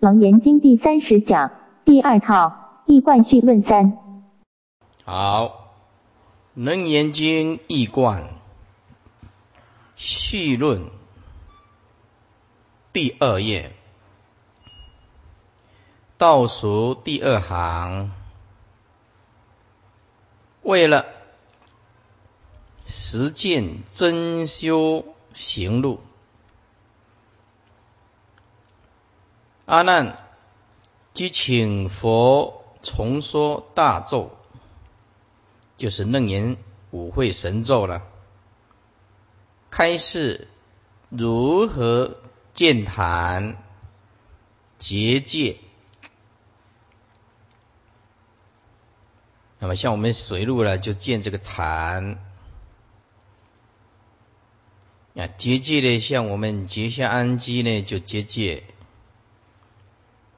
楞严经第三十讲第二套易贯序论三。好，楞严经易贯序论第二页倒数第二行，为了实践真修行路。阿难，即请佛重说大咒，就是楞严五会神咒了。开示如何见坛结界？那么像我们水路呢，就建这个坛啊；结界呢，像我们结下安基呢，就结界。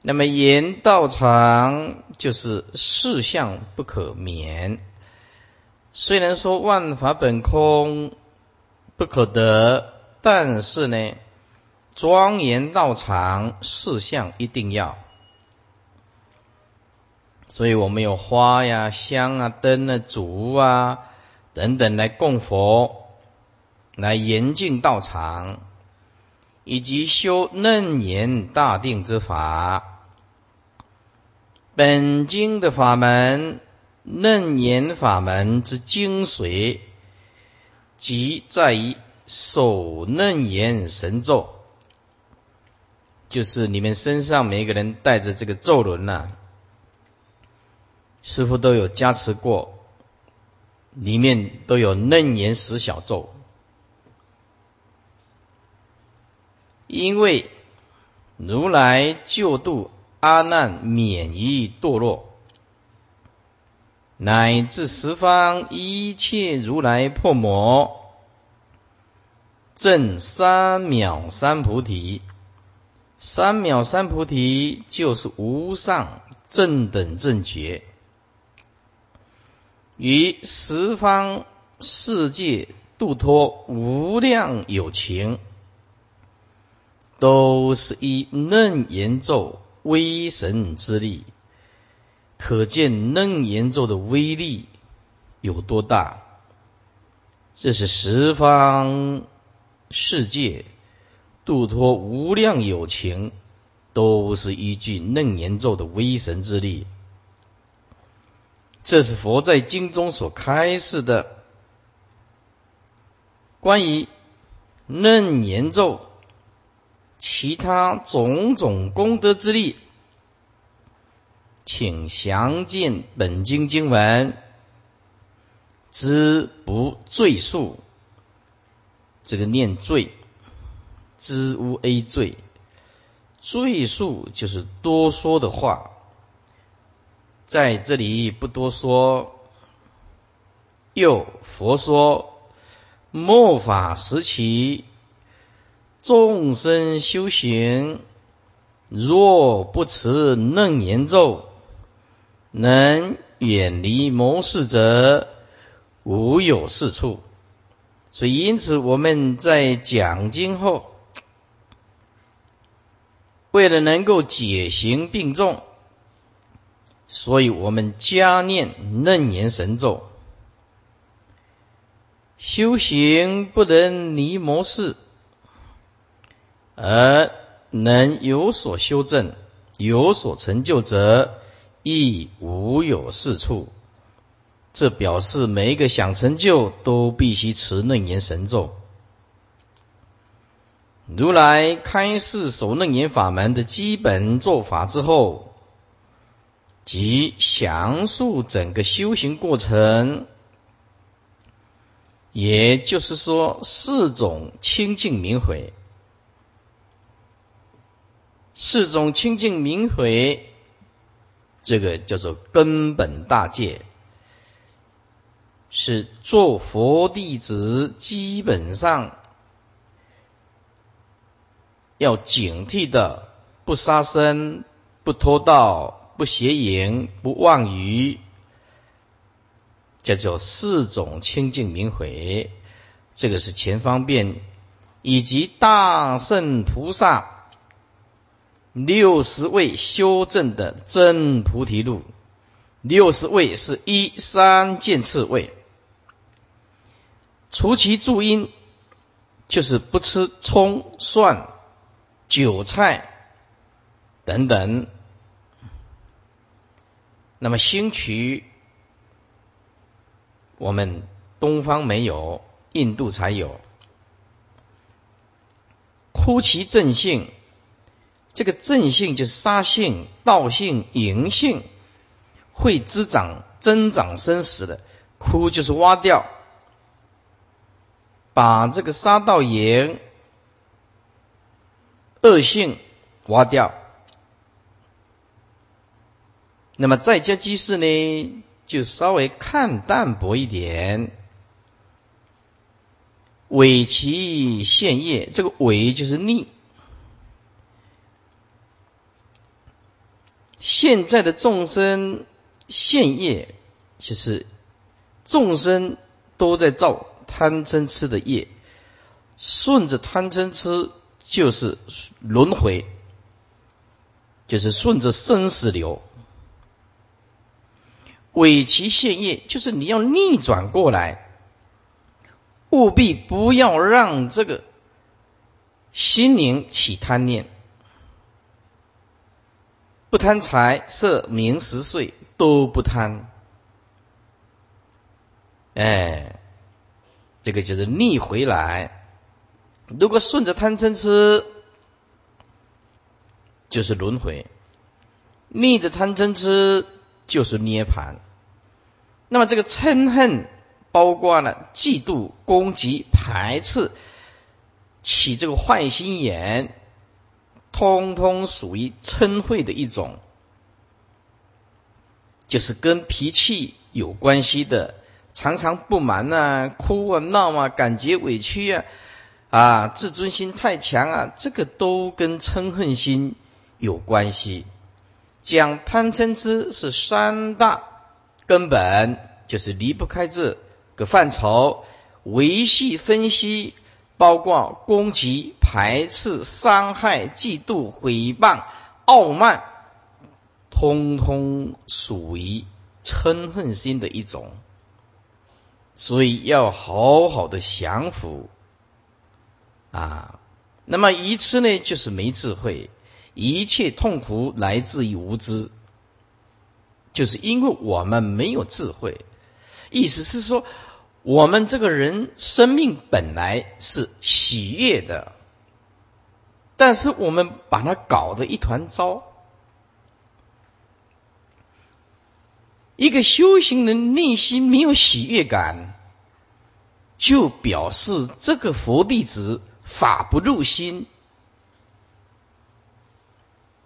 那么言道场就是事相不可免。虽然说万法本空不可得，但是呢，庄严道场事相一定要。所以我们有花呀、香啊、灯啊、烛啊等等来供佛，来严净道场，以及修楞严大定之法。本经的法门，楞严法门之精髓，即在于守楞严神咒，就是你们身上每一个人带着这个咒轮呐，师傅都有加持过，里面都有楞严十小咒，因为如来救度。阿难免于堕落，乃至十方一切如来破魔，正三藐三菩提。三藐三菩提就是无上正等正觉，于十方世界度脱无量有情，都是以楞严咒。威神之力，可见楞严咒的威力有多大。这是十方世界度脱无量有情，都是依据楞严咒的威神之力。这是佛在经中所开示的关于楞严咒。其他种种功德之力，请详见本经经文，知不赘述。这个念赘，知无 a 赘，赘述就是多说的话，在这里不多说。又佛说，末法时期。众生修行，若不持楞严咒，能远离谋事者，无有是处。所以，因此我们在讲经后，为了能够解行并重，所以我们加念楞严神咒。修行不能离谋事。而能有所修正、有所成就者，亦无有是处。这表示每一个想成就，都必须持楞严神咒。如来开示守楞严法门的基本做法之后，即详述整个修行过程，也就是说四种清净明慧。四种清净明慧，这个叫做根本大戒，是做佛弟子基本上要警惕的：不杀生、不偷盗、不邪淫、不妄语，叫做四种清净明慧。这个是前方便，以及大圣菩萨。六十位修正的真菩提路。六十位是一三见次位，除其助因，就是不吃葱蒜、韭菜等等。那么兴渠，我们东方没有，印度才有。枯其正性，这个正性就是杀性、道性、淫性，会滋长、增长生死的。枯就是挖掉，把这个杀道淫恶性挖掉。那么在家居士呢，就稍微看淡薄一点。伪其现业，这个伪就是逆。现在的众生现业，就是众生都在造贪嗔痴的业，顺着贪嗔痴就是轮回，就是顺着生死流。尾其现业，就是你要逆转过来。务必不要让这个心灵起贪念，不贪财色名食睡都不贪，哎，这个就是逆回来。如果顺着贪嗔痴，就是轮回；逆着贪嗔痴，就是涅盘。那么这个嗔恨。包括了嫉妒、攻击、排斥，起这个坏心眼，通通属于嗔恚的一种，就是跟脾气有关系的，常常不满啊、哭啊、闹啊、感觉委屈啊，啊，自尊心太强啊，这个都跟嗔恨心有关系。讲贪嗔痴是三大根本，就是离不开这。个范畴，维系分析，包括攻击、排斥、伤害、嫉妒、诽谤、傲慢，通通属于嗔恨心的一种，所以要好好的降服啊。那么愚痴呢，就是没智慧，一切痛苦来自于无知，就是因为我们没有智慧。意思是说，我们这个人生命本来是喜悦的，但是我们把它搞得一团糟。一个修行人内心没有喜悦感，就表示这个佛弟子法不入心，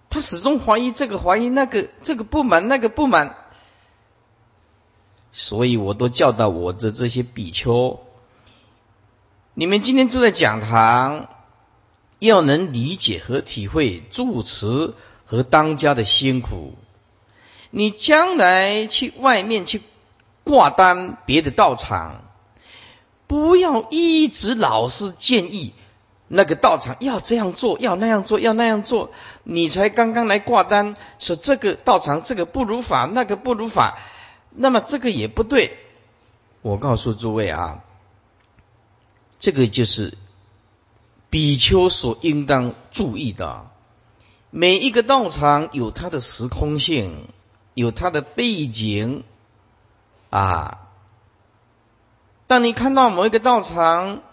他始终怀疑这个，怀疑那个，这个不满，那个不满。所以我都教导我的这些比丘，你们今天住在讲堂，要能理解和体会住持和当家的辛苦。你将来去外面去挂单别的道场，不要一直老是建议那个道场要这样做，要那样做，要那样做。你才刚刚来挂单，说这个道场这个不如法，那个不如法。那么这个也不对，我告诉诸位啊，这个就是比丘所应当注意的。每一个道场有它的时空性，有它的背景啊。当你看到某一个道场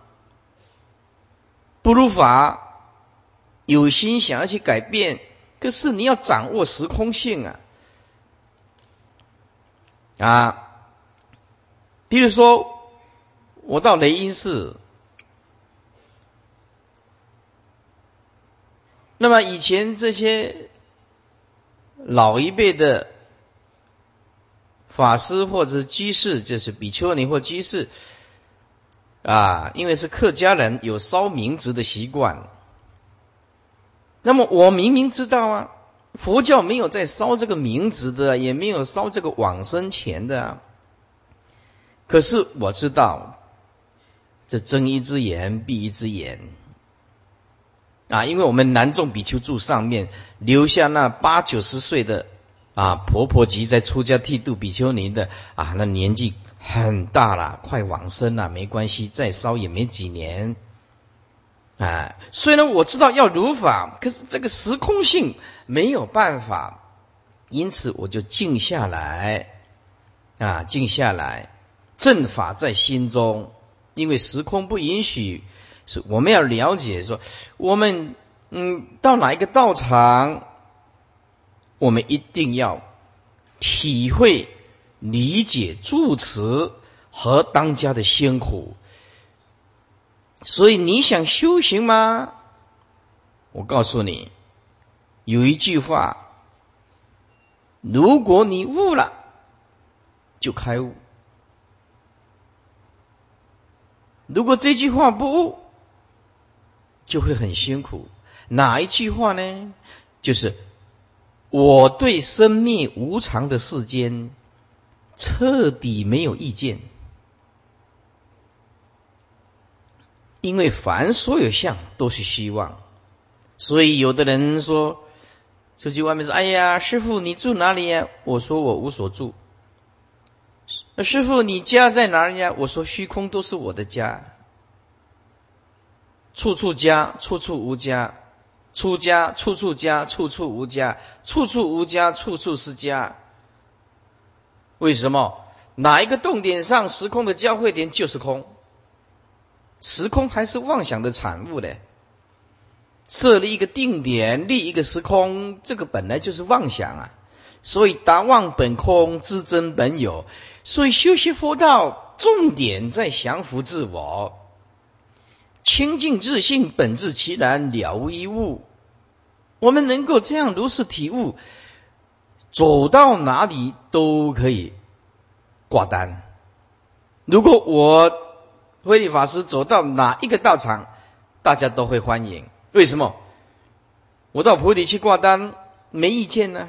不如法，有心想要去改变，可是你要掌握时空性啊。啊，比如说，我到雷音寺，那么以前这些老一辈的法师或者居士，就是比丘尼或居士，啊，因为是客家人，有烧冥纸的习惯。那么我明明知道啊。佛教没有在烧这个名字的，也没有烧这个往生钱的。可是我知道，这睁一只眼闭一只眼。啊，因为我们南众比丘住上面，留下那八九十岁的啊婆婆级在出家剃度比丘尼的啊，那年纪很大了，快往生了，没关系，再烧也没几年。啊，虽然我知道要如法，可是这个时空性没有办法，因此我就静下来，啊，静下来，正法在心中，因为时空不允许。是，我们要了解说，我们嗯，到哪一个道场，我们一定要体会、理解住持和当家的辛苦。所以你想修行吗？我告诉你，有一句话：如果你悟了，就开悟；如果这句话不悟，就会很辛苦，哪一句话呢？就是我对生命无常的世间彻底没有意见，因为凡所有相都是虚妄，所以有的人说出去外面说：“哎呀，师傅你住哪里呀？”我说我无所住。师傅你家在哪里呀？我说虚空都是我的家。处处家，处处无家；出家，处处家，处处无家；处处无家，处处是家。为什么？哪一个动点上，时空的交汇点就是空。时空还是妄想的产物呢？设立一个定点，立一个时空，这个本来就是妄想啊。所以达妄本空，知真本有。所以修习佛道，重点在降服自我。清净自信，本质其然，了无一物。我们能够这样如是体悟，走到哪里都可以挂单。如果我慧理法师走到哪一个道场，大家都会欢迎。为什么？我到菩提去挂单，没意见呢？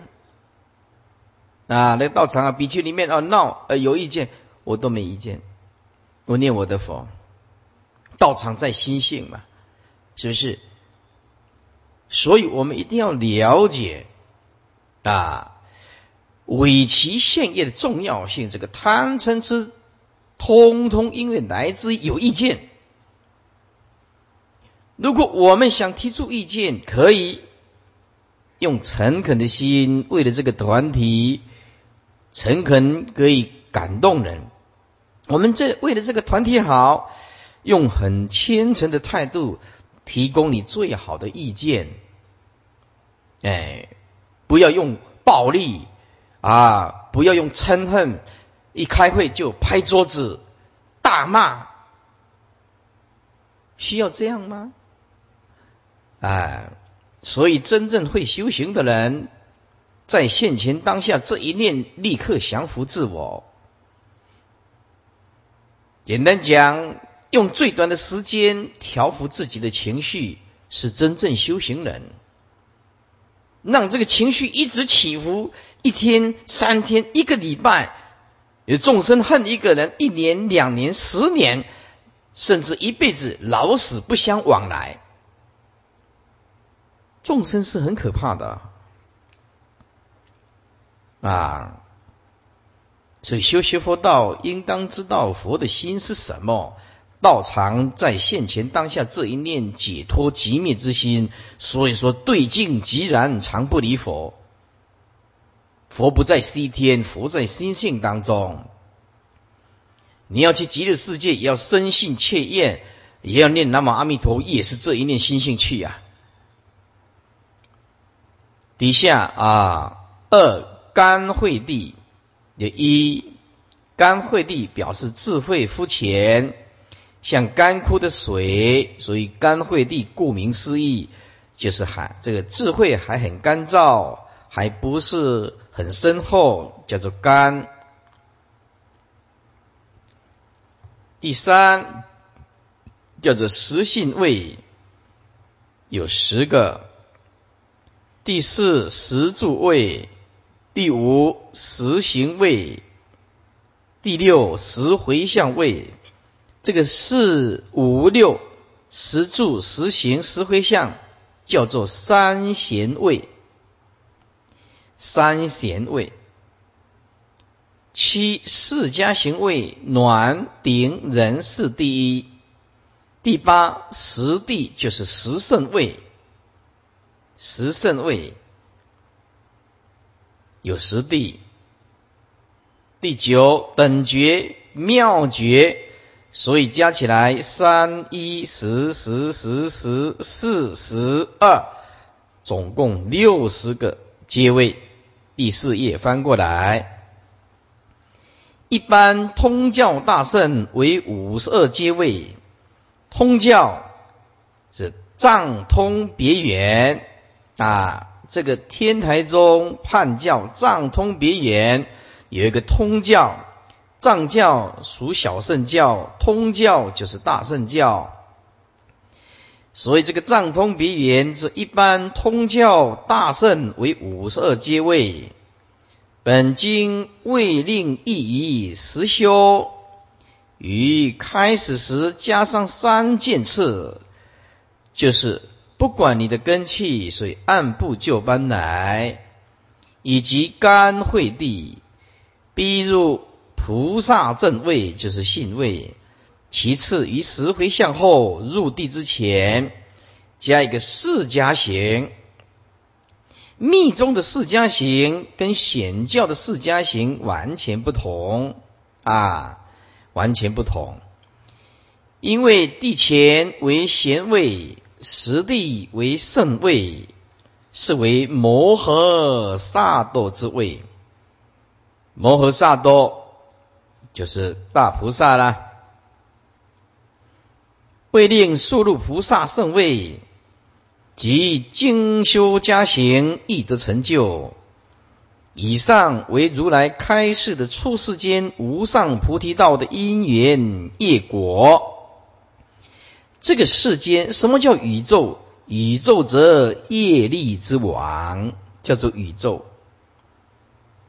啊，那个道场啊，比丘里面啊闹呃有意见，我都没意见。我念我的佛。道场在心性嘛，是不是？所以我们一定要了解啊，伪其现业的重要性。这个贪嗔痴，通通因为来自有意见。如果我们想提出意见，可以用诚恳的心，为了这个团体，诚恳可以感动人。我们这为了这个团体好。用很虔诚的态度提供你最好的意见，哎，不要用暴力啊，不要用嗔恨，一开会就拍桌子大骂，需要这样吗？哎，所以真正会修行的人，在现前当下这一念，立刻降服自我。简单讲。用最短的时间调服自己的情绪，是真正修行人。让这个情绪一直起伏，一天、三天、一个礼拜，有众生恨一个人，一年、两年、十年，甚至一辈子，老死不相往来。众生是很可怕的啊！所以修学佛道，应当知道佛的心是什么。道常在现前当下这一念解脱寂灭之心，所以说对境即然，常不离佛。佛不在西天，佛在心性当中。你要去极乐世界，也要深信切愿，也要念南无阿弥陀，也是这一念心性去呀。底下啊，二干慧地有一干慧地表示智慧肤浅。像干枯的水，所以干慧地，顾名思义，就是还这个智慧还很干燥，还不是很深厚，叫做肝。第三叫做实性位，有十个。第四实住位，第五实行位，第六实回向位。这个四五六十住十行十回向叫做三贤位。三贤位，七四家行位，暖顶人是第一。第八十地就是十圣位，十圣位有十地。第九等觉妙觉，所以加起来三一十十十十四十二，总共六十个阶位。第四页翻过来，一般通教大圣为五十二阶位。通教是藏通别圆啊，这个天台宗判教藏通别圆有一个通教，藏教属小圣教，通教就是大圣教。所以这个藏通别圆是一般通教大圣为五十二阶位。本经未令一于实修，于开始时加上三件次，就是不管你的根气，所以按部就班来，以及干会地逼入菩萨正位，就是信位。其次，于十回向后入地之前，加一个释迦行。密宗的释迦行跟显教的释迦行完全不同啊，完全不同。因为地前为贤位，实地为圣位，是为摩诃萨埵之位。摩诃萨埵就是大菩萨啦。会令速入菩萨圣位，即精修加行，亦得成就。以上为如来开示的出世间无上菩提道的因缘业果。这个世间什么叫宇宙？宇宙则业力之王，叫做宇宙。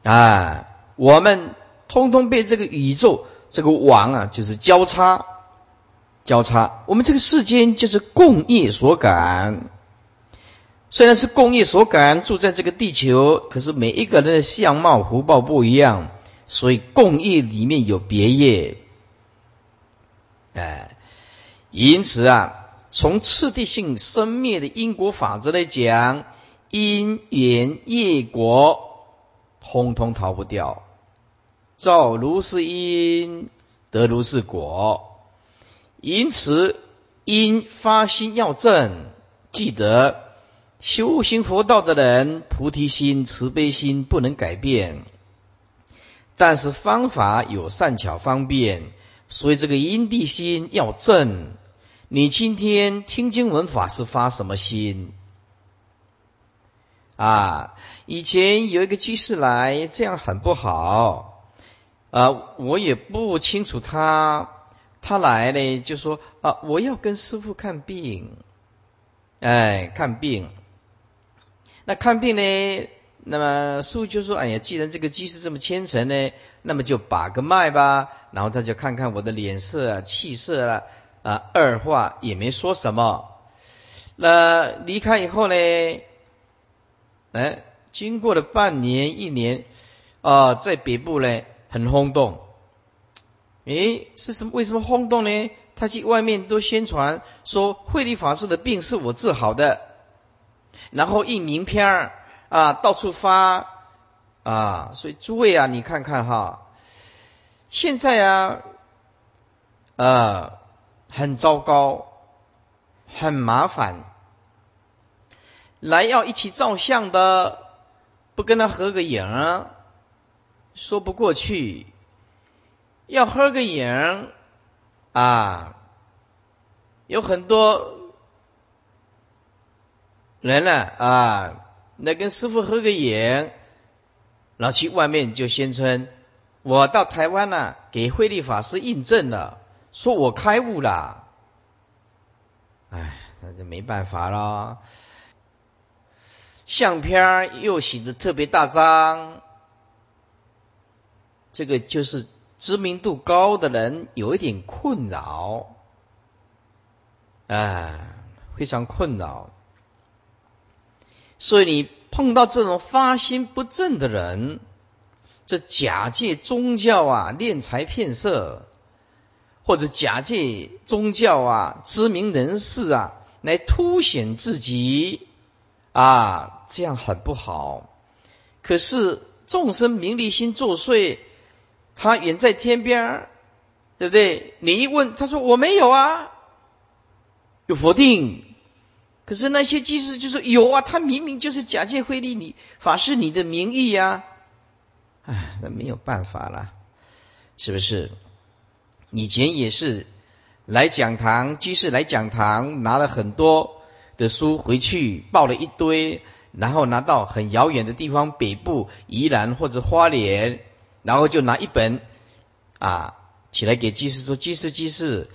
啊，我们通通被这个宇宙这个王啊，就是交叉。交叉，我们这个世间就是共业所感。虽然是共业所感，住在这个地球，可是每一个人的相貌、福报不一样，所以共业里面有别业。哎，因此啊，从次第性生灭的因果法则来讲，因缘业果，通通逃不掉。造如是因，得如是果。因此，因发心要正，记得修行佛道的人，菩提心、慈悲心不能改变，但是方法有善巧方便，所以这个因地心要正。你今天听经闻法是发什么心？啊，以前有一个居士来，这样很不好啊，我也不清楚他。他来呢，就说啊，我要跟师傅看病，哎，看病。那看病呢，那么师傅就说，哎呀，既然这个居士这么虔诚呢，那么就把个脉吧。然后他就看看我的脸色啊、气色了啊，二话也没说什么。那离开以后呢，哎，经过了半年、一年啊，在北部呢，很轰动。诶，是什么？为什么轰动呢？他去外面都宣传说慧理法师的病是我治好的，然后印名片儿啊，到处发啊。所以诸位啊，你看看哈，现在啊，呃，很糟糕，很麻烦。来要一起照相的，不跟他合个影，说不过去。要合个影啊，有很多人呢啊，来跟师傅合个影，然后去外面就宣称我到台湾了，给慧利法师印证了，说我开悟了。哎，那就没办法了。相片又写的特别大张，这个就是。知名度高的人有一点困扰，啊，非常困扰。所以你碰到这种发心不正的人，这假借宗教啊敛财骗色，或者假借宗教啊知名人士啊来凸显自己啊，这样很不好。可是众生名利心作祟，他远在天边对不对？你一问，他说我没有啊，有否定。可是那些居士就说有啊，他明明就是假借慧利你法师你的名义呀，哎，那没有办法了，是不是？以前也是来讲堂，居士来讲堂，拿了很多的书回去，抱了一堆，然后拿到很遥远的地方，北部宜兰或者花莲，然后就拿一本啊起来给居士说：“居士，居士，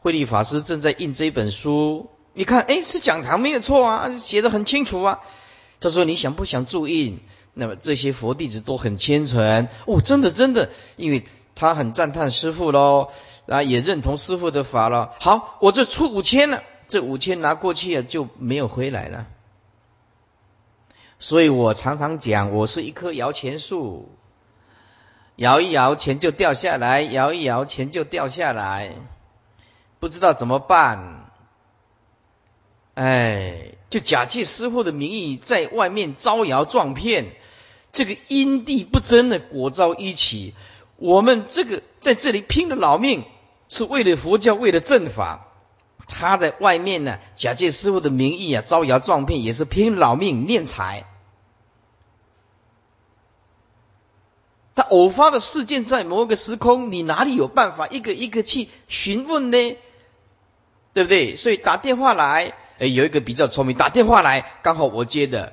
慧利法师正在印这一本书。”你看，哎，是讲堂没有错啊，写的很清楚啊。他说：“你想不想注印？”那么这些佛弟子都很虔诚哦，真的真的，因为他很赞叹师傅喽，啊，也认同师傅的法了。好，我这出五千了，这五千拿过去啊就没有回来了。所以我常常讲，我是一棵摇钱树，摇一摇钱就掉下来，摇一摇钱就掉下来，不知道怎么办。哎，就假借师傅的名义在外面招摇撞骗，这个因地不争的果招一起。我们这个在这里拼了老命，是为了佛教，为了正法。他在外面呢，假借师傅的名义啊，招摇撞骗，也是拼老命念财。他偶发的事件在某个时空，你哪里有办法一个一个去询问呢？对不对？所以打电话来。哎，有一个比较聪明，打电话来，刚好我接的，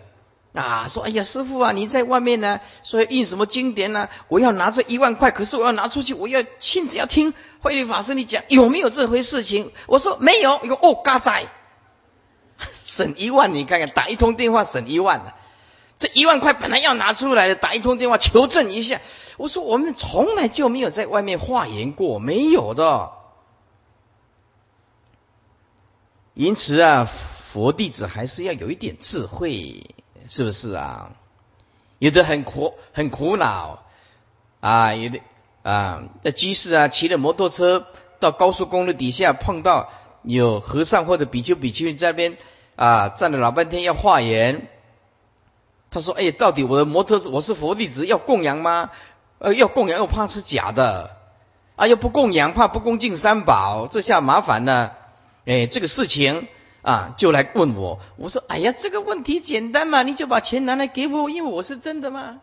啊，说，哎呀，师傅啊，你在外面呢，说印什么经典呢？我要拿这一万块，可是我要拿出去，我要亲自要听慧律法师你讲有没有这回事情？我说没有，一个哦，嘎仔，省一万，你看看，打一通电话省一万，这一万块本来要拿出来的，打一通电话求证一下。我说我们从来就没有在外面化言过，没有的。因此啊，佛弟子还是要有一点智慧，是不是啊？有的很苦，很苦恼啊，有的啊，在居士啊，骑着摩托车到高速公路底下，碰到有和尚或者比丘、比丘在那边啊，站了老半天要化缘。他说：“哎，到底我的摩托车，我是佛弟子，要供养吗？呃，要供养又怕是假的，啊，又不供养怕不恭敬三宝，这下麻烦了。”哎，这个事情啊，就来问我。我说：“哎呀，这个问题简单嘛，你就把钱拿来给我，因为我是真的嘛，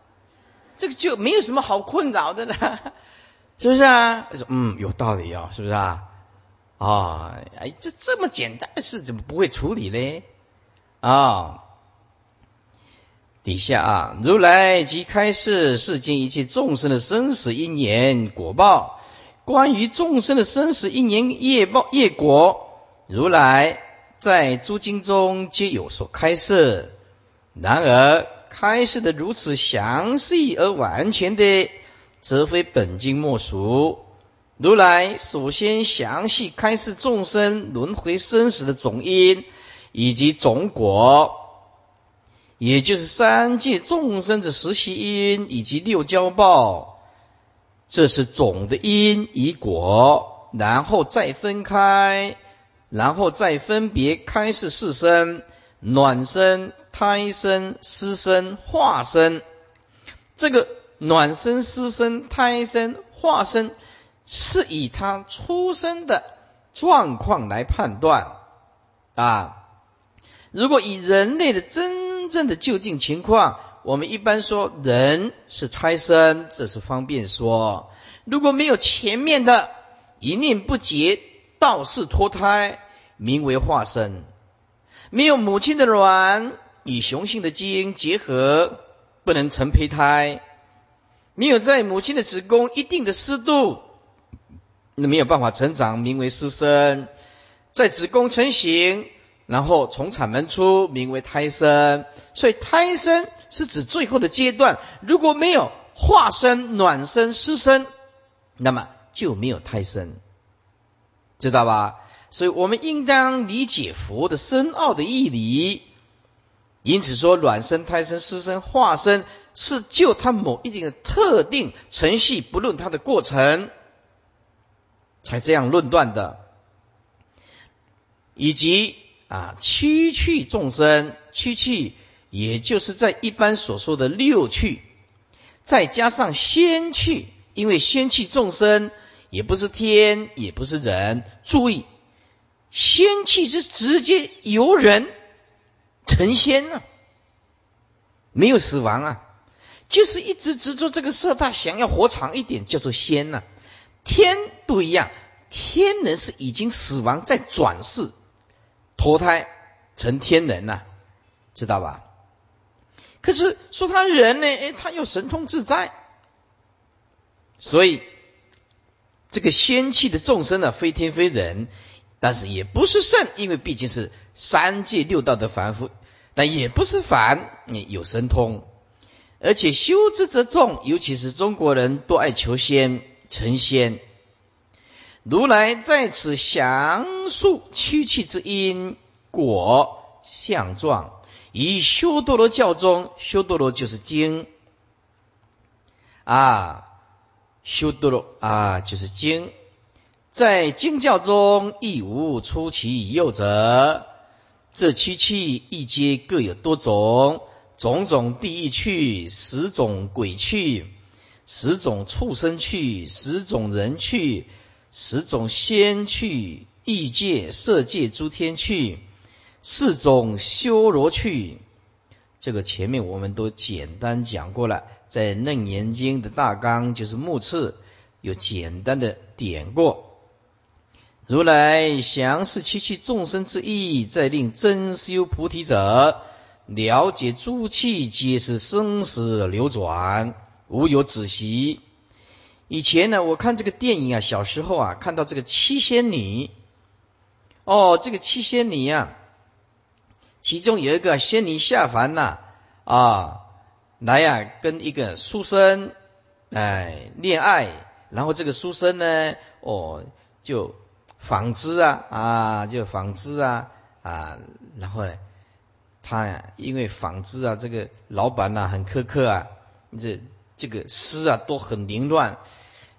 这个就没有什么好困扰的了，是不是啊？”他说：“嗯，有道理哦，是不是啊？”啊，哎，这这么简单的事怎么不会处理嘞？啊，底下啊，如来即开示世间一切众生的生死因缘果报，关于众生的生死因缘业报业果。如来在诸经中皆有所开示，然而开示的如此详细而完全的，则非本经莫属。如来首先详细开示众生轮回生死的总因以及总果，也就是三界众生的实习因以及六交报，这是总的因与果，然后再分开。然后再分别开示四身：暖身、胎身、湿身、化身。这个暖身、湿身、胎身、化身，是以他出生的状况来判断啊。如果以人类的真正的究竟情况，我们一般说人是胎生，这是方便说。如果没有前面的一念不结。道士脱胎，名为化身；没有母亲的卵与雄性的基因结合，不能成胚胎；没有在母亲的子宫一定的湿度，那没有办法成长，名为湿生；在子宫成型，然后从产门出，名为胎生。所以胎生是指最后的阶段。如果没有化身、卵生、湿生，那么就没有胎生。知道吧？所以我们应当理解佛的深奥的义理，因此说，卵生、胎生、湿生、化生，是就它某一定的特定程序，不论它的过程，才这样论断的。以及啊，七趣众生，七趣也就是在一般所说的六趣，再加上仙趣，因为仙趣众生也不是天，也不是人。注意，仙气是直接由人。成仙呢，没有死亡啊，就是一直执着这个色大，想要活长一点，叫做仙呢。天不一样，天人是已经死亡，在转世脱胎成天人了，知道吧？可是说他人呢，哎，他又神通自在，所以这个仙气的众生呢，非天非人。但是也不是圣，因为毕竟是三界六道的凡夫，但也不是凡，你有神通，而且修之则众，尤其是中国人多爱求仙成仙。如来在此详述七气之因果相状，以修多罗教中，修多罗就是经啊，修多罗啊就是经。在经教中亦无出其右者，这七气亦皆各有多种，种种地狱趣，十种鬼趣，十种畜生趣，十种人趣，十种仙去，异界、色界诸天去，四种修罗去。这个前面我们都简单讲过了，在楞严经的大纲就是目次有简单的点过。如来详示七气众生之意，再令真修菩提者了解诸气皆是生死流转，无有止息。以前呢，我看这个电影啊，小时候啊，看到这个七仙女，哦，这个七仙女啊，其中有一个仙女下凡呐，啊，来呀，跟一个书生哎恋爱，然后这个书生呢，哦，就。纺织啊啊，就纺织啊啊，然后呢，他呀，因为纺织啊，这个老板呐很苛刻啊，这这个丝啊都很凌乱。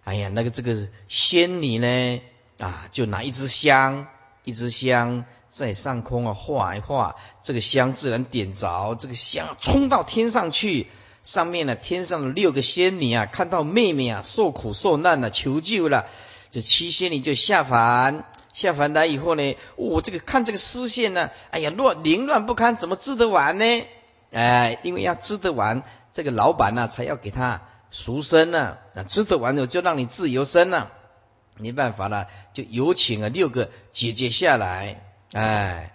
哎呀，那个这个仙女呢啊，就拿一支香，一支香在上空啊画一画，这个香自然点着，这个香冲到天上去，上面呢天上的六个仙女啊，看到妹妹啊受苦受难了，求救了。这七仙女就下凡，下凡来以后呢，我这个看这个丝线呢，哎呀，乱凌乱不堪，怎么织得完呢？哎，因为要织得完，这个老板呢才要给他赎身呢，啊，织得完了就让你自由身了，没办法了，就有请了六个姐姐下来，哎，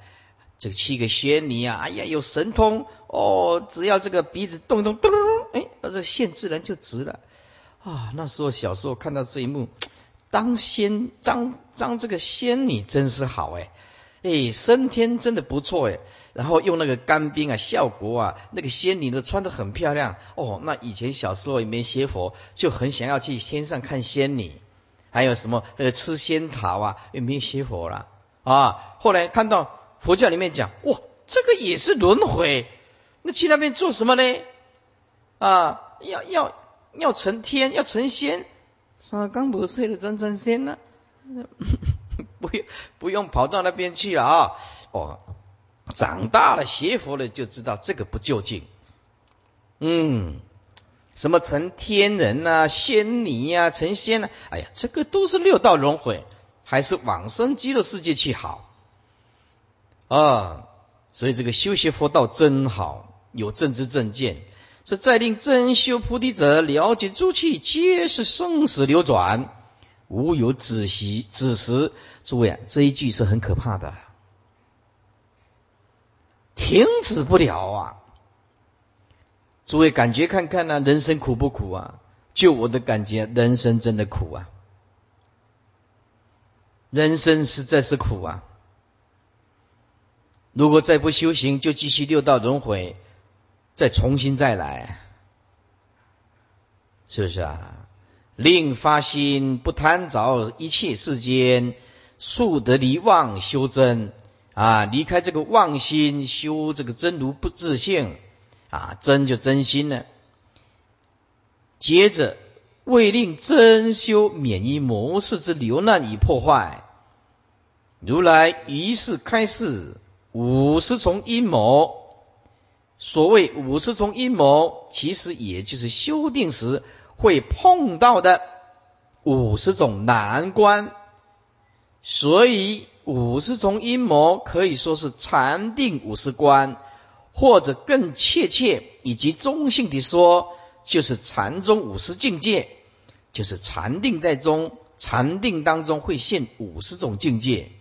这个七个仙女啊，哎呀，有神通哦，只要这个鼻子动动，咚咚咚，哎，这线自然就直了啊。那时候小时候看到这一幕。当仙当当这个仙女真是好哎，哎升天真的不错哎，然后用那个干冰啊效果啊，那个仙女都穿的很漂亮哦。那以前小时候也没学佛，就很想要去天上看仙女，还有什么呃吃仙桃啊，也没学佛了啊。后来看到佛教里面讲，哇，这个也是轮回，那去那边做什么呢？啊，要要要成天，要成仙。三更不睡的真真仙呢？不用跑到那边去了啊！哦，长大了学佛了就知道这个不究竟。嗯，什么成天人呐、仙女呀、成仙呐？哎呀，这个都是六道轮回，还是往生极乐世界去好啊！所以这个修学佛道真好，有正知正见。是再令真修菩提者了解诸气皆是生死流转，无有止息止时。诸位啊，这一句是很可怕的，停止不了啊！诸位感觉看看呢，人生苦不苦啊？就我的感觉，人生真的苦啊！人生实在是苦啊！如果再不修行，就继续六道轮回。再重新再来，是不是啊？令发心不贪着一切世间，速得离妄修真，啊，离开这个妄心，修这个真如不自性啊，真就真心了。接着为令真修免于模式之流难与破坏，如来于是开示五十重阴谋。所谓五十重阴谋，其实也就是修订时会碰到的五十种难关。所以。五十重阴谋可以说是禅定五十关，或者更确切以及中性的说，就是禅宗五十境界，就是禅定在中，禅定当中会现五十种境界。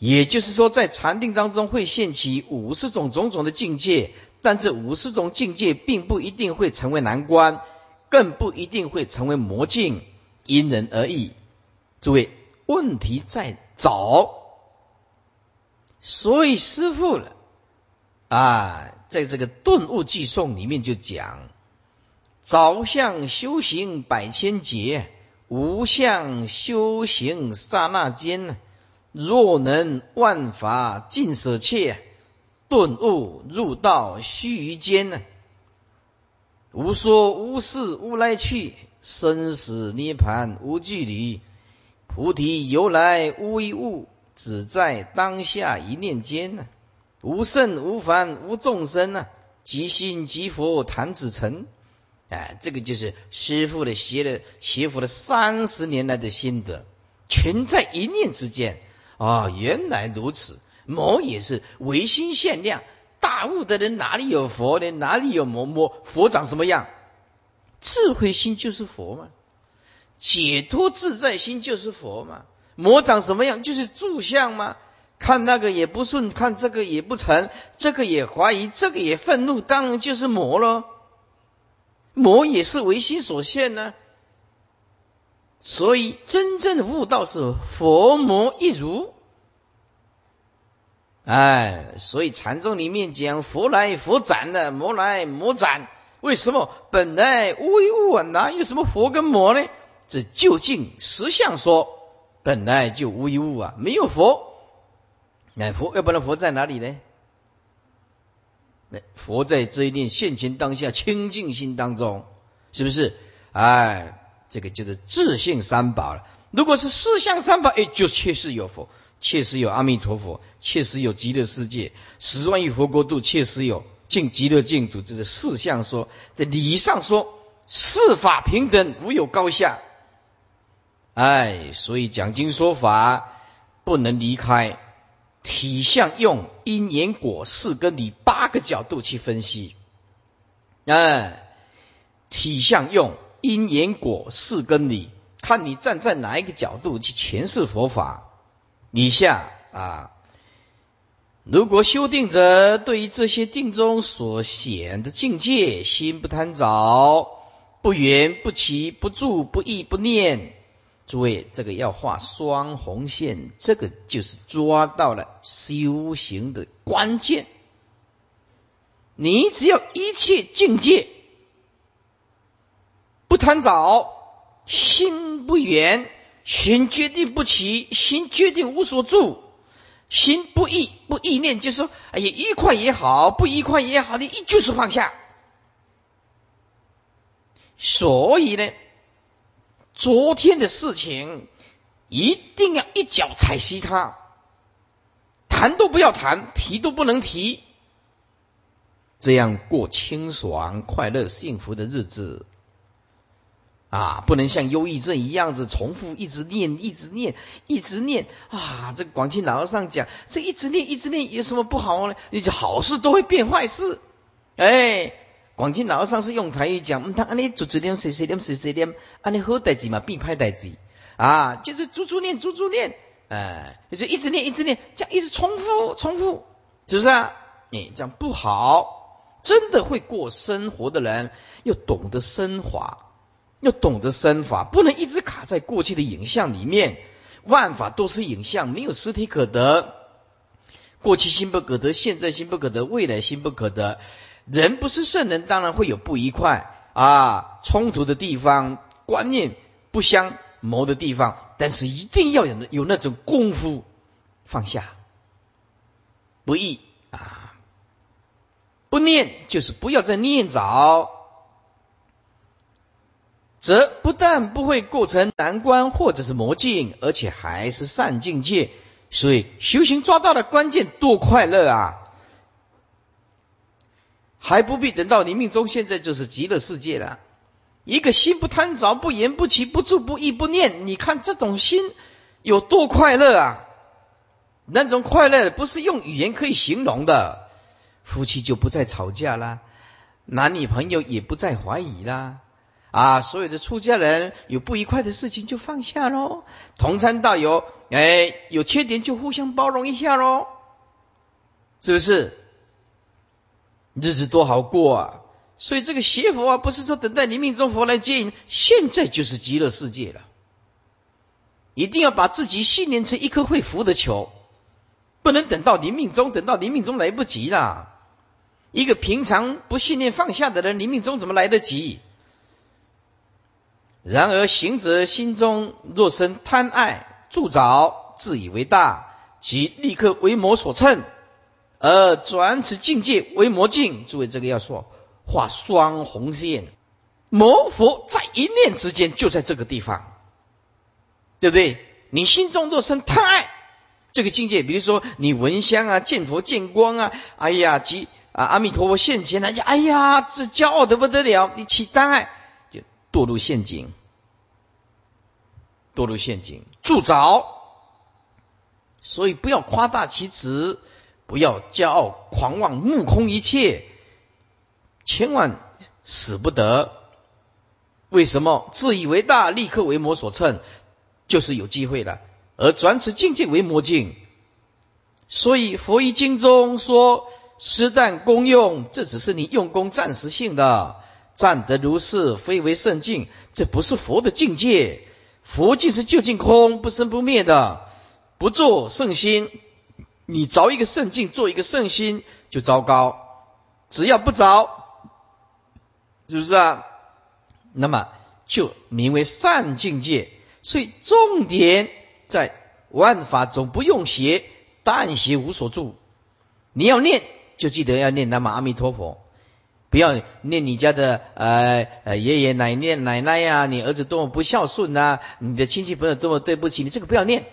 也就是说，在禅定当中会现起五十种种种的境界，但这五十种境界并不一定会成为难关，更不一定会成为魔境，因人而异。诸位，问题在。找，所以师傅了啊，在这个顿悟寄颂里面就讲：早向修行百千劫，无相修行刹那间。若能万法尽舍弃，顿悟入道须臾间呢？无说无事无来去，生死涅盘无距离。菩提由来无一物，只在当下一念间呢。无圣无凡无众生呢，即心即佛谈子成。哎，这个就是师傅的学了学佛的三十年来的心得，全在一念之间。啊，原来如此。魔也是唯心限量，大悟的人哪里有佛呢？哪里有魔？魔佛长什么样？智慧心就是佛嘛。解脱自在心就是佛嘛？魔长什么样？就是住相吗？看那个也不顺，看这个也不成，这个也怀疑，这个也愤怒，当然就是魔了。魔也是唯心所现呢。所以真正的悟道是佛魔一如。哎，所以禅宗里面讲佛来佛斩的，魔来魔斩。为什么？本来无一物啊，哪有什么佛跟魔呢？这究竟实相说，本来就无一物啊，没有佛。那佛要不然佛在哪里呢？佛在这一念现前当下清净心当中，是不是？哎，这个就是自性三宝了。如果是四相三宝，哎，就确实有佛，确实有阿弥陀佛，确实有极乐世界，十万亿佛国度，确实有净极乐净土。这是四相说，在理上说，四法平等，无有高下。哎，所以讲经说法不能离开体相用因缘果四根理八个角度去分析。哎，体相用因缘果四根理，看你站在哪一个角度去诠释佛法。以下啊，如果修定者对于这些定中所显的境界，心不贪着，不缘不起不住不意不念。诸位，这个要画双红线，这个就是抓到了修行的关键。你只要一切境界不贪早，心不远，心决定不起，心决定无所住，心不意不意念，就是说，哎呀，愉快也好，不愉快也好，你一就是放下。所以呢。昨天的事情一定要一脚踩熄它，谈都不要谈，提都不能提，这样过清爽、快乐、幸福的日子啊！不能像忧郁症一样子重复，一直念，一直念，一直念啊！这个广清老和尚讲，这一直念，一直念有什么不好呢？你就好事都会变坏事，哎。广清老和尚是用台语讲，嗯，他安尼逐逐念，碎碎念，碎碎念，安尼好代志嘛，必歹代志啊，就是逐逐念，逐逐念，哎，就是一直念，一直念，这样一直重复，重复，是不是啊？你这样不好，真的会过生活的人，要懂得升华，要懂得升华，不能一直卡在过去的影像里面，万法都是影像，没有实体可得，过去心不可得，现在心不可得，未来心不可得。人不是圣人，当然会有不愉快啊、冲突的地方，观念不相谋的地方。但是一定要有有那种功夫放下，不易啊。不念就是不要再念着，则不但不会构成难关或者是魔境，而且还是善境界。所以修行抓到的关键多快乐啊！还不必等到你命中，现在就是极乐世界了。一个心不贪着、不言不起、不住不意不念，你看这种心有多快乐啊！那种快乐不是用语言可以形容的。夫妻就不再吵架啦，男女朋友也不再怀疑啦。啊，所有的出家人有不愉快的事情就放下喽，同参道友，哎，有缺点就互相包容一下喽，是不是？日子多好过啊！所以这个邪佛啊，不是说等待你命中佛来接引，现在就是极乐世界了。一定要把自己训练成一颗会浮的球，不能等到临命中，等到临命中来不及了。一个平常不训练放下的人，临命中怎么来得及？然而行者心中若生贪爱助着，自以为大，即立刻为魔所乘。而转此境界为魔境，诸位这个要说画双红线，魔佛在一念之间就在这个地方，对不对？你心中若生贪爱这个境界，比如说你闻香啊、见佛、见光啊，哎呀，即啊阿弥陀佛现前了，就哎呀，这骄傲的不得了，你起贪爱就堕入陷阱，堕入陷阱，助着，所以不要夸大其词。不要骄傲狂妄，目空一切，千万使不得。为什么自以为大，立刻为魔所乘，就是有机会了。而转此境界为魔境，所以佛一经中说：“施但功用，这只是你用功暂时性的，暂得如是，非为圣境。这不是佛的境界。佛境是究竟空，不生不灭的，不做圣心。”你着一个圣境，做一个圣心就糟糕。只要不着，是不是啊？那么就名为善境界。所以重点在万法总不用邪，但邪无所住。你要念，就记得要念南无阿弥陀佛，不要念你家的呃呃爷爷奶奶奶奶呀，你儿子多么不孝顺呐，你的亲戚朋友多么对不起你，这个不要念。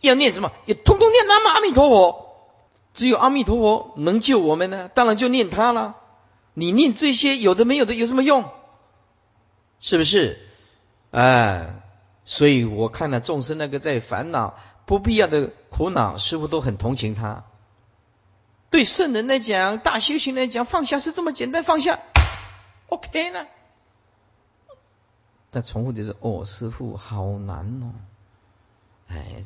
要念什么？也通通念南无阿弥陀佛。只有阿弥陀佛能救我们呢，当然就念他了。你念这些有的没有的有什么用？是不是？哎，所以我看了众生那个在烦恼不必要的苦恼，师傅都很同情他。对圣人来讲，大修行来讲，放下是这么简单，放下，OK 了。但重复的是，哦，师傅好难哦，哎。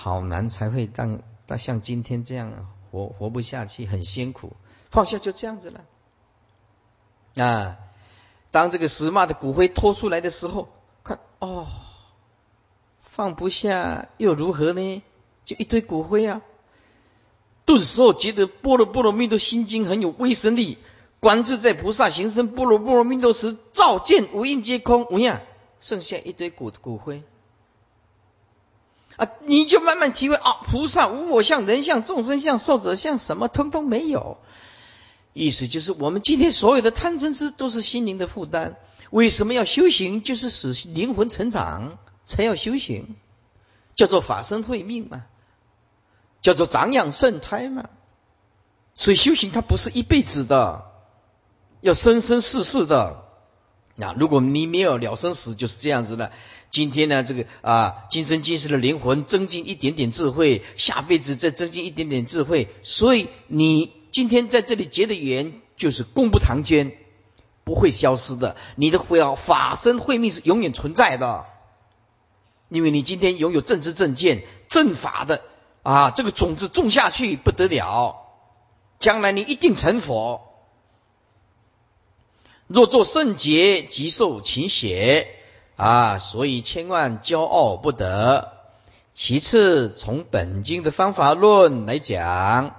好难才会当当像今天这样活活不下去，很辛苦，放下就这样子了。啊，当这个石马的骨灰拖出来的时候，看哦，放不下又如何呢？就一堆骨灰啊！顿时候觉得《般若波罗蜜多心经》很有威神力，观自在菩萨行深般若波罗蜜多时，照见五蕴皆空，无呀，剩下一堆骨骨灰。啊，你就慢慢体会啊，菩萨无我相、人相、众生相、寿者相，什么通通没有。意思就是，我们今天所有的贪嗔痴都是心灵的负担。为什么要修行？就是使灵魂成长，才要修行，叫做法身慧命嘛，叫做长养圣胎嘛。所以修行它不是一辈子的，要生生世世的。那如果你没有了生死，就是这样子的。今天呢，这个啊，今生今世的灵魂增进一点点智慧，下辈子再增进一点点智慧。所以你今天在这里结的缘，就是功不唐捐，不会消失的。你的会法身慧命是永远存在的，因为你今天拥有正知正见正法的啊，这个种子种下去不得了，将来你一定成佛。若作圣洁，即受勤血啊！所以千万骄傲不得。其次，从本经的方法论来讲，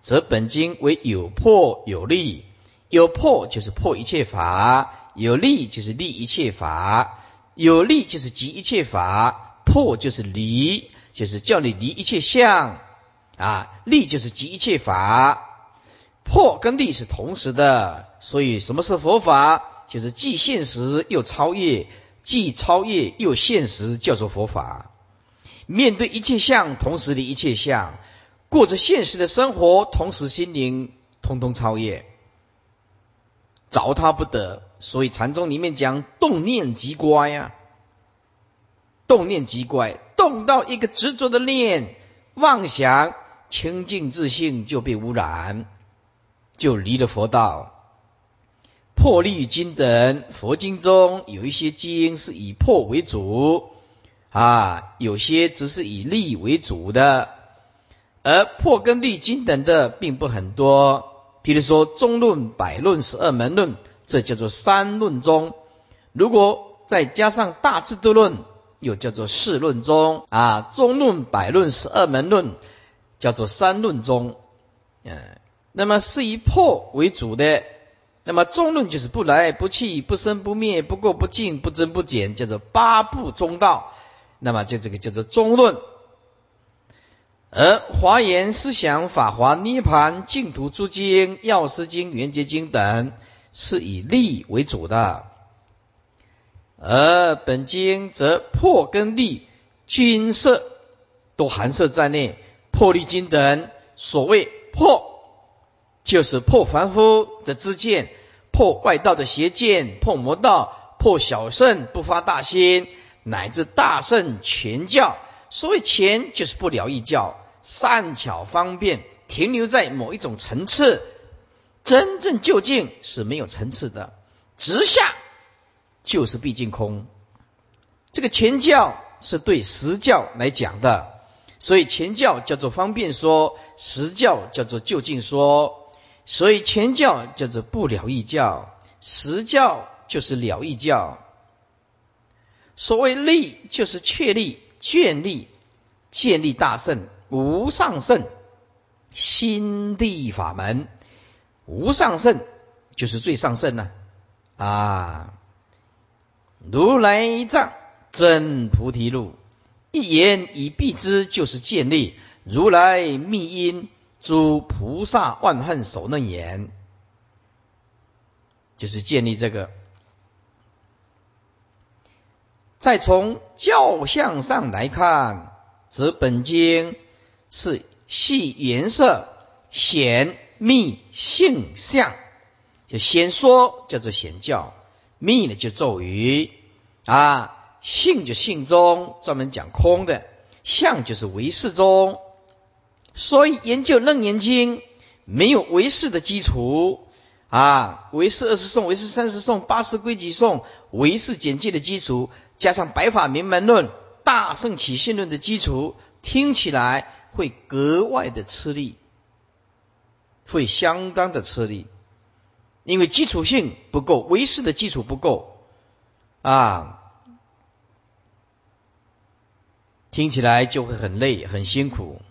则本经为有破有立。有破就是破一切法，有立就是立一切法。有立就是集一切法，破就是离，就是叫你离一切相啊，立就是即一切法，破跟立是同时的，所以什么是佛法？就是既现实又超越，既超越又现实，叫做佛法。面对一切相，同时的一切相，过着现实的生活，同时心灵通通超越，着他不得。所以禅宗里面讲动念即乖呀，动念即乖，动到一个执着的念，妄想清净自性就被污染，就离了佛道。破律经等，佛经中有一些经是以破为主。啊，有些只是以利为主的，而破跟利经等的并不很多。比如说中论、百论、十二门论，这叫做三论中。如果再加上大智度论，又叫做四论中。啊，中论、百论、十二门论叫做三论中。嗯，那么是以破为主的。那么中论就是不来不去、不生不灭、不垢不净、不增不减，叫做八部中道。那么就这个叫做中论，而华严思想、法华、涅盘、净土诸经、药师经、圆觉经等是以力为主的，而本经则破跟立均色都含摄在内。破律经等所谓破，就是破凡夫的知见，破外道的邪见，破魔道，破小圣不发大心。乃至大圣全教，所谓全就是不了义教，善巧方便，停留在某一种层次，真正究竟是没有层次的，直下就是毕竟空。这个全教是对实教来讲的，所以全教叫做方便说，实教叫做究竟说，所以全教叫做不了义教，实教就是了义教。所谓立，就是确立、建立、建立大圣、无上圣心地法门。无上圣就是最上圣呢啊！如来藏真菩提路，一言以蔽之，就是建立如来密因诸菩萨万恨守楞言，就是建立这个。再从教相上来看，则本经是系颜色显密性相，就先说叫做显教，密呢就咒语啊，性就性中专门讲空的，相就是唯识中，所以研究楞严经没有唯识的基础啊，唯识二十颂、唯识三十颂、八十归集颂、唯识简介的基础。加上白法明门论、大圣起信论的基础，听起来会格外的吃力，会相当的吃力，因为基础性不够，唯识的基础不够啊，听起来就会很累、很辛苦。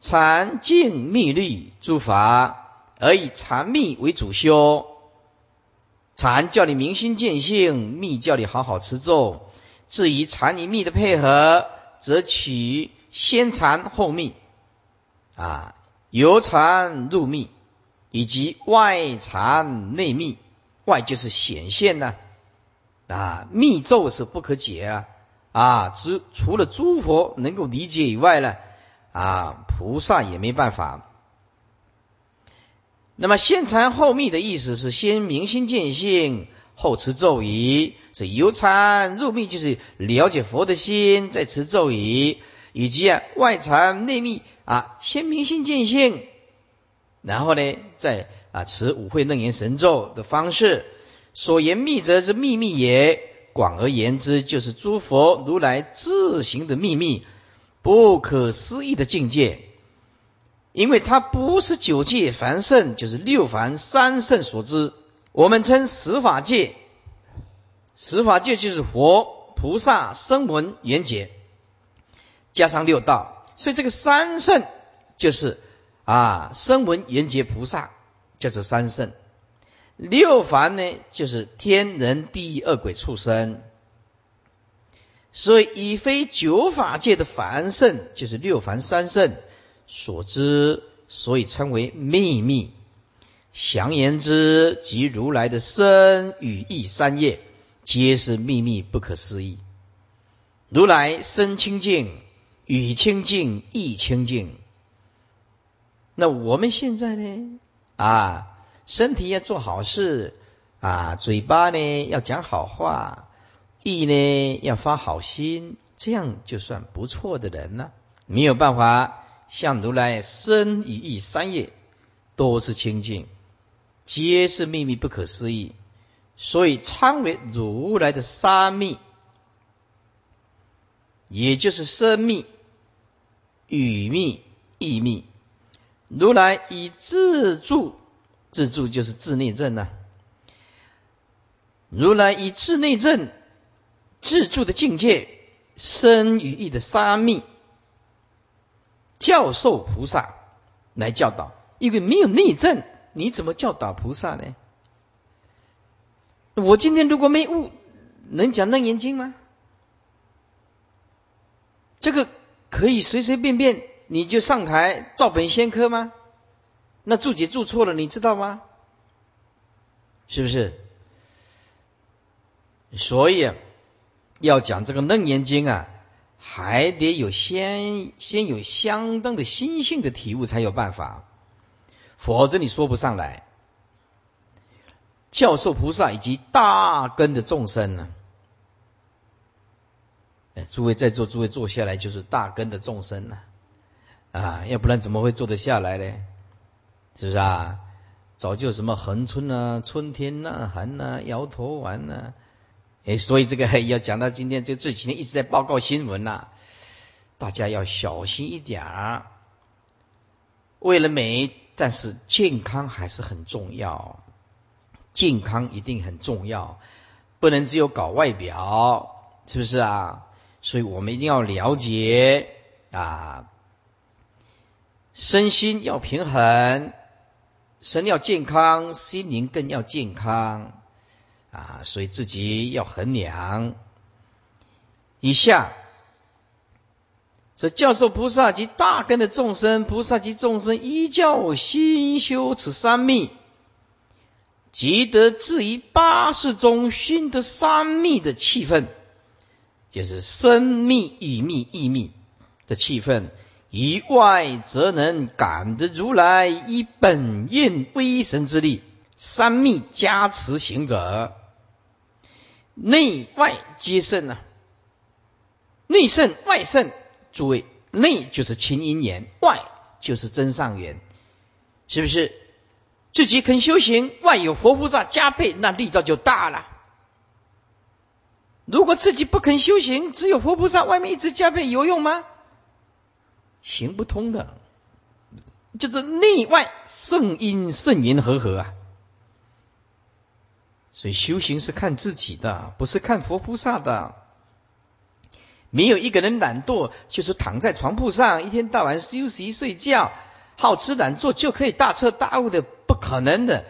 禅净密律诸法，而以禅密为主修。禅叫你明心见性，密叫你好好持咒。至于禅与密的配合，则取先禅后密，啊，由禅入密，以及外禅内密。外就是显现呢，啊，密咒是不可解啊，啊，只除了诸佛能够理解以外呢，啊，菩萨也没办法。那么先禅后密的意思是先明心见性，后持咒语。这由禅入密就是了解佛的心，再持咒语，以及啊外禅内密啊，先明心见性，然后呢再啊持五会楞严神咒的方式。所言密则是秘密也，广而言之就是诸佛如来自行的秘密，不可思议的境界。因为它不是九界凡圣，就是六凡三圣所知。我们称十法界，十法界就是佛、菩萨、声闻、缘觉，加上六道，所以这个三圣就是啊，声闻、缘觉、菩萨，叫做三圣。六凡呢，就是天人、地狱、恶鬼、畜生。所以已非九法界的凡圣，就是六凡三圣。所知，所以称为秘密。详言之，即如来的身与意三业，皆是秘密不可思议。如来身清净，语清净，意清净。那我们现在呢？啊，身体要做好事，啊，嘴巴呢要讲好话，意呢要发好心，这样就算不错的人了。没有办法像如来身语意三业都是清净。皆是秘密不可思议，所以称为如来的三密，也就是生密、语密、意密。如来以自助，自助就是自内证呐。如来以自内证、自助的境界，生于意的三密，教授菩萨来教导，因为没有内证。你怎么教导菩萨呢？我今天如果没悟，能讲楞严经吗？这个可以随随便便你就上台照本宣科吗？那注解注错了，你知道吗？是不是？所以要讲这个楞严经啊，还得有先先有相当的心性的体悟，才有办法。否则你说不上来。教授菩萨以及大根的众生呢？诸位在座，诸位坐下来就是大根的众生呢，啊，要不然怎么会坐得下来呢？是不是啊？早就什么恒春啊、春天呐、寒呐、摇头丸呐，哎，所以这个要讲到今天，就这几天一直在报告新闻呐，大家要小心一点儿，为了美。但是健康还是很重要，健康一定很重要，不能只有搞外表，是不是啊？所以我们一定要了解啊，身心要平衡，身要健康，心灵更要健康啊，所以自己要衡量。以下。这教授菩萨及大根的众生，菩萨及众生依教心修此三密，即得至于八世中熏得三密的气氛，就是生密、语密、意密的气氛。以外则能感得如来以本愿威神之力，三密加持行者，内外皆胜啊！内胜外胜。诸位，内就是清因缘，外就是真上缘，是不是？自己肯修行，外有佛菩萨加倍，那力道就大了。如果自己不肯修行，只有佛菩萨外面一直加倍，有用吗？行不通的，就是内外圣因圣缘和合啊。所以修行是看自己的，不是看佛菩萨的。没有一个人懒惰，就是躺在床铺上一天到晚休息睡觉，好吃懒做就可以大彻大悟的，不可能的。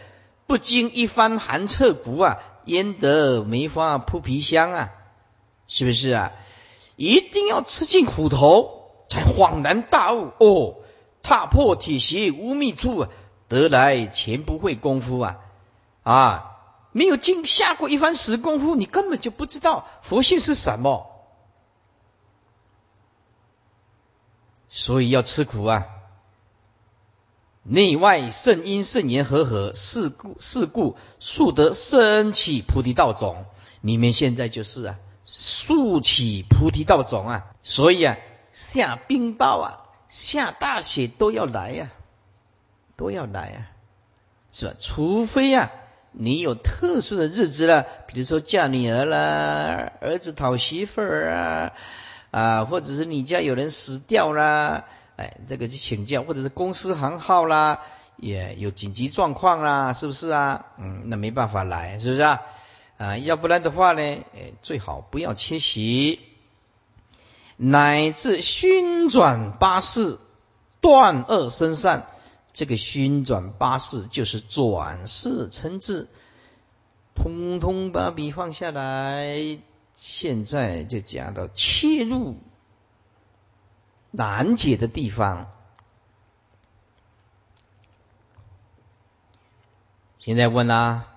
不经一番寒彻骨啊，焉得梅花扑鼻香啊？是不是啊？一定要吃尽苦头，才恍然大悟哦！踏破铁鞋无觅处，得来全不会功夫啊！啊，没有经下过一番死功夫，你根本就不知道佛性是什么。所以要吃苦啊！内外圣因圣言和合，是故是故速得升起菩提道种。你们现在就是啊，速起菩提道种啊！所以啊，下冰雹啊，下大雪都要来呀，都要来啊，是吧？除非啊，你有特殊的日子了，比如说嫁女儿啦，儿子讨媳妇儿啊。啊，或者是你家有人死掉啦，哎，这个去请教，或者是公司行号啦，也有紧急状况啦，是不是啊？嗯，那没办法来，是不是啊？啊，要不然的话呢，哎，最好不要缺席，乃至熏转八世，断恶生善。这个熏转八士就是转世称字，通通把笔放下来。现在就讲到切入难解的地方。现在问啦，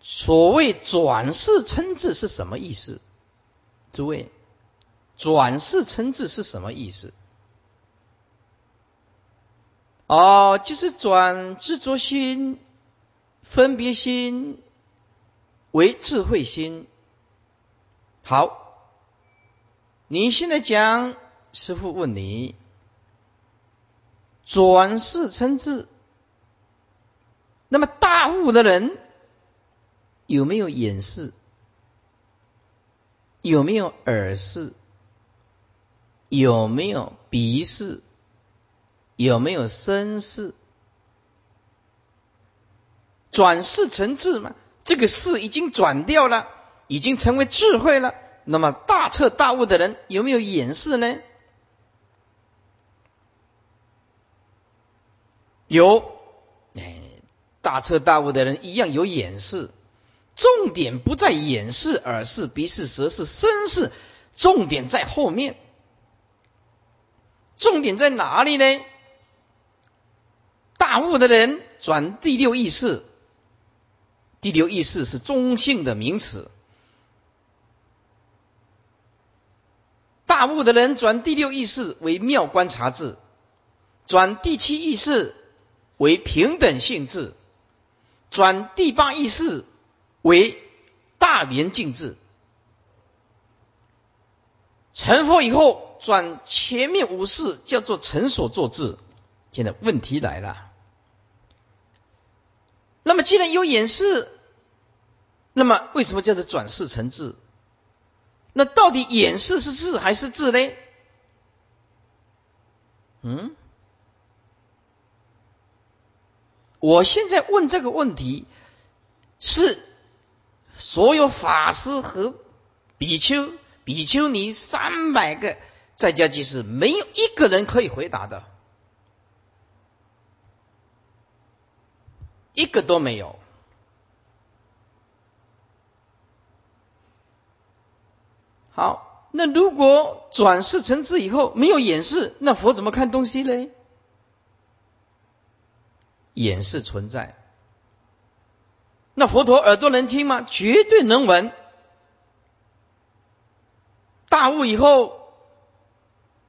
所谓转世称字是什么意思？诸位，转世称字是什么意思？哦，就是转执着心、分别心为智慧心。好，你现在讲，师傅问你，转世称智。那么大悟的人有没有眼视？有没有耳视？有没有鼻视？有没有身世？转世成智嘛？这个世已经转掉了，已经成为智慧了。那么大彻大悟的人有没有眼视呢？有。哎大彻大悟的人一样有眼视，重点不在眼视、耳视、鼻视、舌视、身视，重点在后面。重点在哪里呢？大悟的人转第六意识，第六意识是中性的名词。大悟的人转第六意识为妙观察智，转第七意识为平等性质。转第八意识为大圆镜智，成佛以后转前面五世叫做成所作智。现在问题来了，那么既然有演示，那么为什么叫做转世成智？那到底演示是智还是智呢？嗯？我现在问这个问题，是所有法师和比丘、比丘尼三百个在家居士，没有一个人可以回答的，一个都没有。好，那如果转世成智以后没有演示，那佛怎么看东西嘞？眼是存在，那佛陀耳朵能听吗？绝对能闻。大悟以后，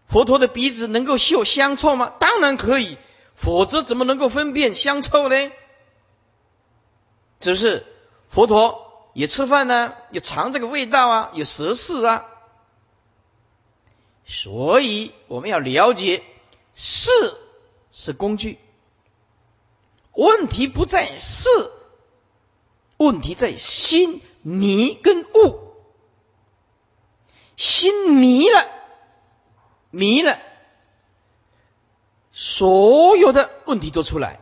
佛陀的鼻子能够嗅香臭吗？当然可以，否则怎么能够分辨香臭嘞只是佛陀也吃饭呢，也尝这个味道啊，有舌识啊。所以我们要了解，事是工具。问题不在事，问题在心迷跟悟。心迷了，迷了，所有的问题都出来。